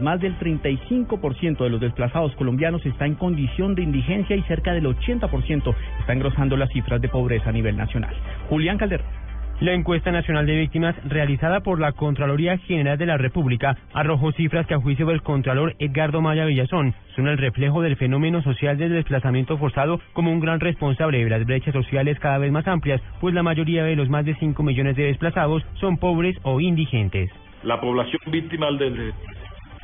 Más del 35% de los desplazados colombianos está en condición de indigencia y cerca del 80% está engrosando las cifras de pobreza a nivel nacional. Julián Calderón. La encuesta nacional de víctimas realizada por la Contraloría General de la República arrojó cifras que a juicio del Contralor Edgardo Maya Villazón son el reflejo del fenómeno social del desplazamiento forzado como un gran responsable de las brechas sociales cada vez más amplias, pues la mayoría de los más de 5 millones de desplazados son pobres o indigentes. La población víctima del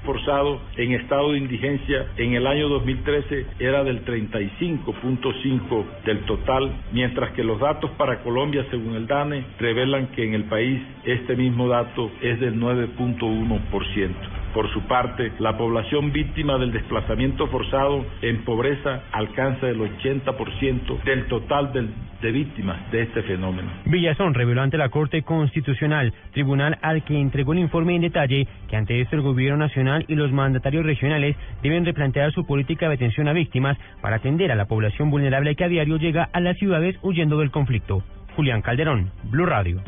forzado en estado de indigencia en el año 2013 era del 35.5 del total, mientras que los datos para Colombia, según el DANE, revelan que en el país este mismo dato es del 9.1%. Por su parte, la población víctima del desplazamiento forzado en pobreza alcanza el 80% del total de víctimas de este fenómeno. Villazón reveló ante la Corte Constitucional, tribunal al que entregó el informe en detalle, que ante esto el Gobierno Nacional y los mandatarios regionales deben replantear su política de atención a víctimas para atender a la población vulnerable que a diario llega a las ciudades huyendo del conflicto. Julián Calderón, Blue Radio.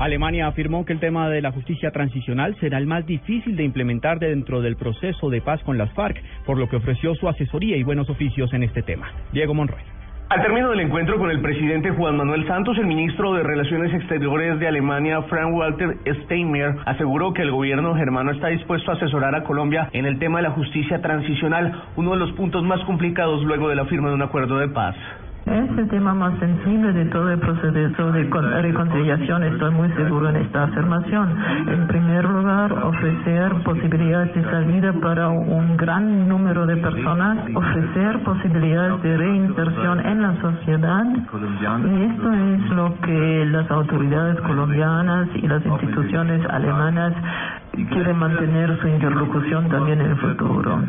Alemania afirmó que el tema de la justicia transicional será el más difícil de implementar dentro del proceso de paz con las FARC, por lo que ofreció su asesoría y buenos oficios en este tema. Diego Monroy. Al término del encuentro con el presidente Juan Manuel Santos, el ministro de Relaciones Exteriores de Alemania, Frank Walter Steinmeier, aseguró que el gobierno germano está dispuesto a asesorar a Colombia en el tema de la justicia transicional, uno de los puntos más complicados luego de la firma de un acuerdo de paz. Es el tema más sensible de todo el proceso de reconciliación. Estoy muy seguro en esta afirmación. En primer lugar, ofrecer posibilidades de salida para un gran número de personas, ofrecer posibilidades de reinserción en la sociedad. Y esto es lo que las autoridades colombianas y las instituciones alemanas quieren mantener su interlocución también en el futuro.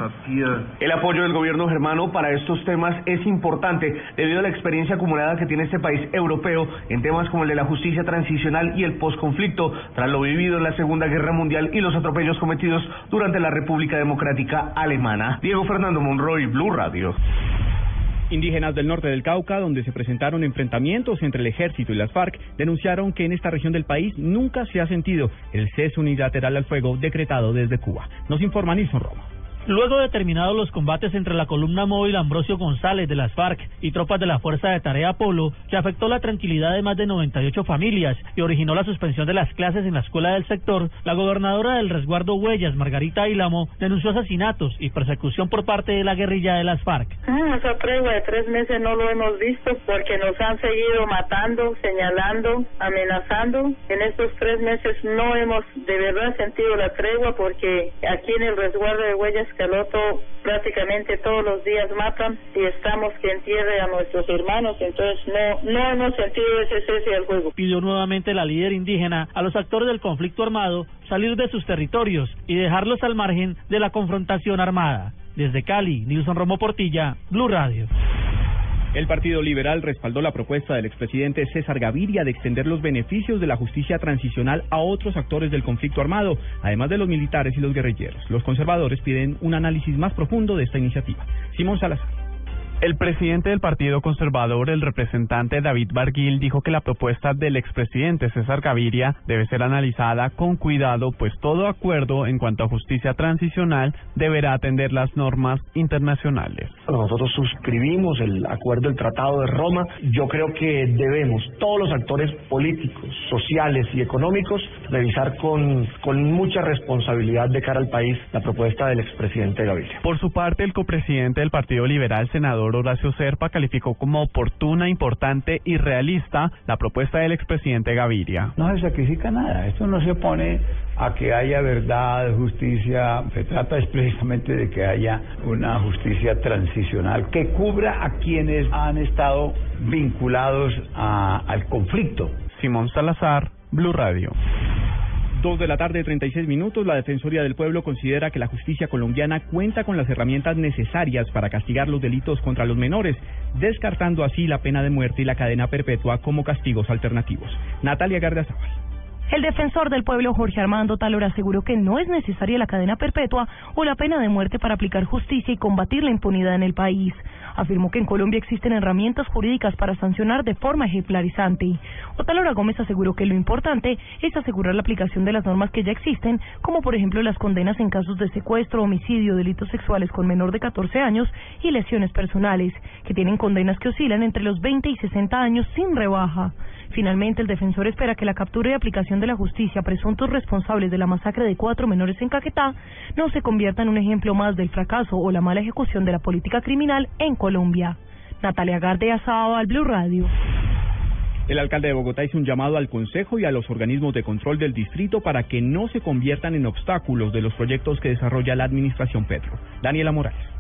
El apoyo del gobierno germano para estos temas es importante debido a la experiencia acumulada que tiene este país europeo en temas como el de la justicia transicional y el posconflicto tras lo vivido en la Segunda Guerra Mundial y los atropellos cometidos durante la República Democrática Alemana. Diego Fernando Monroy, Blue Radio. Indígenas del norte del Cauca, donde se presentaron enfrentamientos entre el ejército y las FARC, denunciaron que en esta región del país nunca se ha sentido el cese unilateral al fuego decretado desde Cuba. Nos informa Nilson Roma. Luego de terminados los combates entre la columna móvil Ambrosio González de las FARC y tropas de la Fuerza de Tarea Polo, que afectó la tranquilidad de más de 98 familias y originó la suspensión de las clases en la escuela del sector, la gobernadora del resguardo Huellas, Margarita Ilamo, denunció asesinatos y persecución por parte de la guerrilla de las FARC. Ah, esa tregua de tres meses no lo hemos visto porque nos han seguido matando, señalando, amenazando. En estos tres meses no hemos de verdad sentido la tregua porque aquí en el resguardo de Huellas Caloto prácticamente todos los días matan y estamos que entierre a nuestros hermanos, entonces no, no hemos sentido ese cese del juego. Pidió nuevamente la líder indígena a los actores del conflicto armado salir de sus territorios y dejarlos al margen de la confrontación armada. Desde Cali, Nilson Romo Portilla, Blue Radio. El Partido Liberal respaldó la propuesta del expresidente César Gaviria de extender los beneficios de la justicia transicional a otros actores del conflicto armado, además de los militares y los guerrilleros. Los conservadores piden un análisis más profundo de esta iniciativa. Simón Salazar. El presidente del Partido Conservador, el representante David Barguil, dijo que la propuesta del expresidente César Gaviria debe ser analizada con cuidado, pues todo acuerdo en cuanto a justicia transicional deberá atender las normas internacionales. Nosotros suscribimos el acuerdo del Tratado de Roma. Yo creo que debemos, todos los actores políticos, sociales y económicos, revisar con, con mucha responsabilidad de cara al país la propuesta del expresidente Gaviria. Por su parte, el copresidente del Partido Liberal, senador Horacio Serpa calificó como oportuna, importante y realista la propuesta del expresidente Gaviria. No se sacrifica nada, esto no se opone a que haya verdad, justicia, se trata precisamente de que haya una justicia transicional que cubra a quienes han estado vinculados a, al conflicto. Simón Salazar, Blue Radio. Dos de la tarde, 36 minutos. La Defensoría del Pueblo considera que la justicia colombiana cuenta con las herramientas necesarias para castigar los delitos contra los menores, descartando así la pena de muerte y la cadena perpetua como castigos alternativos. Natalia Gardiazabal. El defensor del pueblo Jorge Armando Talora aseguró que no es necesaria la cadena perpetua o la pena de muerte para aplicar justicia y combatir la impunidad en el país. Afirmó que en Colombia existen herramientas jurídicas para sancionar de forma ejemplarizante. Otalora Gómez aseguró que lo importante es asegurar la aplicación de las normas que ya existen, como por ejemplo las condenas en casos de secuestro, homicidio, delitos sexuales con menor de 14 años y lesiones personales, que tienen condenas que oscilan entre los 20 y 60 años sin rebaja. Finalmente, el defensor espera que la captura y aplicación de la justicia a presuntos responsables de la masacre de cuatro menores en Caquetá no se convierta en un ejemplo más del fracaso o la mala ejecución de la política criminal en Colombia. Natalia Gardea, al Blue Radio. El alcalde de Bogotá hizo un llamado al Consejo y a los organismos de control del distrito para que no se conviertan en obstáculos de los proyectos que desarrolla la administración Petro. Daniela Morales.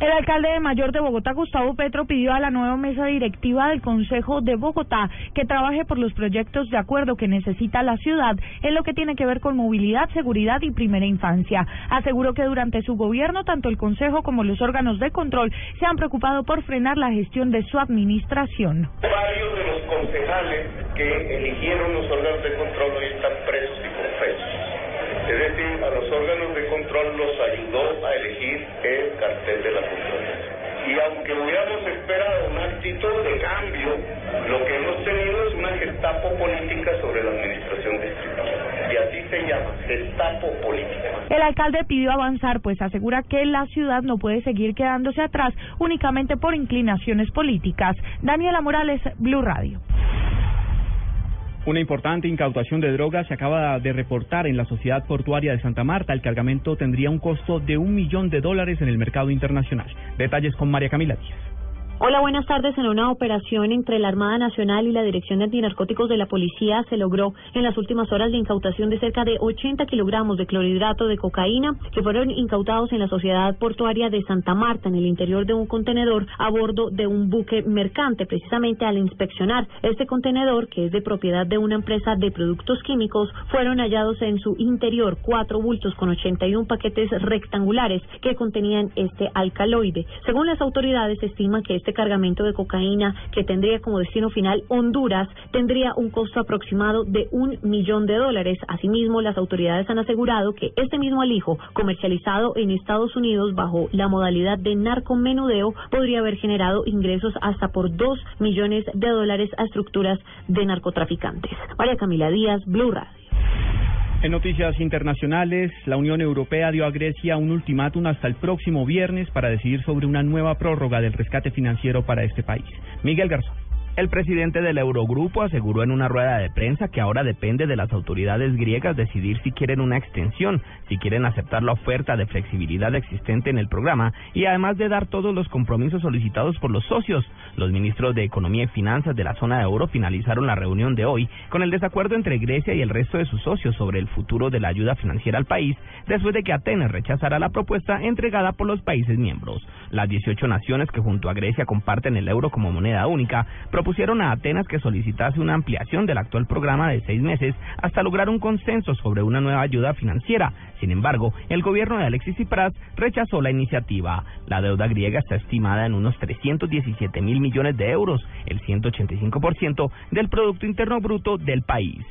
El alcalde de Mayor de Bogotá, Gustavo Petro, pidió a la nueva mesa directiva del Consejo de Bogotá que trabaje por los proyectos de acuerdo que necesita la ciudad en lo que tiene que ver con movilidad, seguridad y primera infancia. Aseguró que durante su gobierno, tanto el Consejo como los órganos de control se han preocupado por frenar la gestión de su administración. Varios de los concejales que eligieron los órganos de control hoy están presos y confesos. Es decir, a los órganos los ayudó a elegir el cartel de la Fundación. Y aunque hubiéramos esperado una actitud de cambio, lo que hemos tenido es una gestapo política sobre la administración distrital. Y así se llama, gestapo política. El alcalde pidió avanzar, pues asegura que la ciudad no puede seguir quedándose atrás únicamente por inclinaciones políticas. Daniela Morales, Blue Radio. Una importante incautación de drogas se acaba de reportar en la Sociedad Portuaria de Santa Marta. El cargamento tendría un costo de un millón de dólares en el mercado internacional. Detalles con María Camila Díaz. Hola, buenas tardes. En una operación entre la Armada Nacional y la Dirección de Antinarcóticos de la Policía se logró en las últimas horas la incautación de cerca de 80 kilogramos de clorhidrato de cocaína que fueron incautados en la Sociedad Portuaria de Santa Marta en el interior de un contenedor a bordo de un buque mercante. Precisamente al inspeccionar este contenedor, que es de propiedad de una empresa de productos químicos, fueron hallados en su interior cuatro bultos con 81 paquetes rectangulares que contenían este alcaloide. Según las autoridades, se estima que este este cargamento de cocaína que tendría como destino final Honduras tendría un costo aproximado de un millón de dólares. Asimismo, las autoridades han asegurado que este mismo alijo, comercializado en Estados Unidos bajo la modalidad de narcomenudeo, podría haber generado ingresos hasta por dos millones de dólares a estructuras de narcotraficantes. María Camila Díaz, Blue Radio. En noticias internacionales, la Unión Europea dio a Grecia un ultimátum hasta el próximo viernes para decidir sobre una nueva prórroga del rescate financiero para este país. Miguel Garzón. El presidente del Eurogrupo aseguró en una rueda de prensa que ahora depende de las autoridades griegas decidir si quieren una extensión, si quieren aceptar la oferta de flexibilidad existente en el programa y además de dar todos los compromisos solicitados por los socios. Los ministros de Economía y Finanzas de la zona de euro finalizaron la reunión de hoy con el desacuerdo entre Grecia y el resto de sus socios sobre el futuro de la ayuda financiera al país después de que Atenas rechazara la propuesta entregada por los países miembros. Las 18 naciones que junto a Grecia comparten el euro como moneda única propusieron a Atenas que solicitase una ampliación del actual programa de seis meses hasta lograr un consenso sobre una nueva ayuda financiera. Sin embargo, el gobierno de Alexis Tsipras rechazó la iniciativa. La deuda griega está estimada en unos 317 mil millones de euros, el 185% del Producto Interno Bruto del país.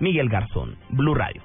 Miguel Garzón, Blue Radio.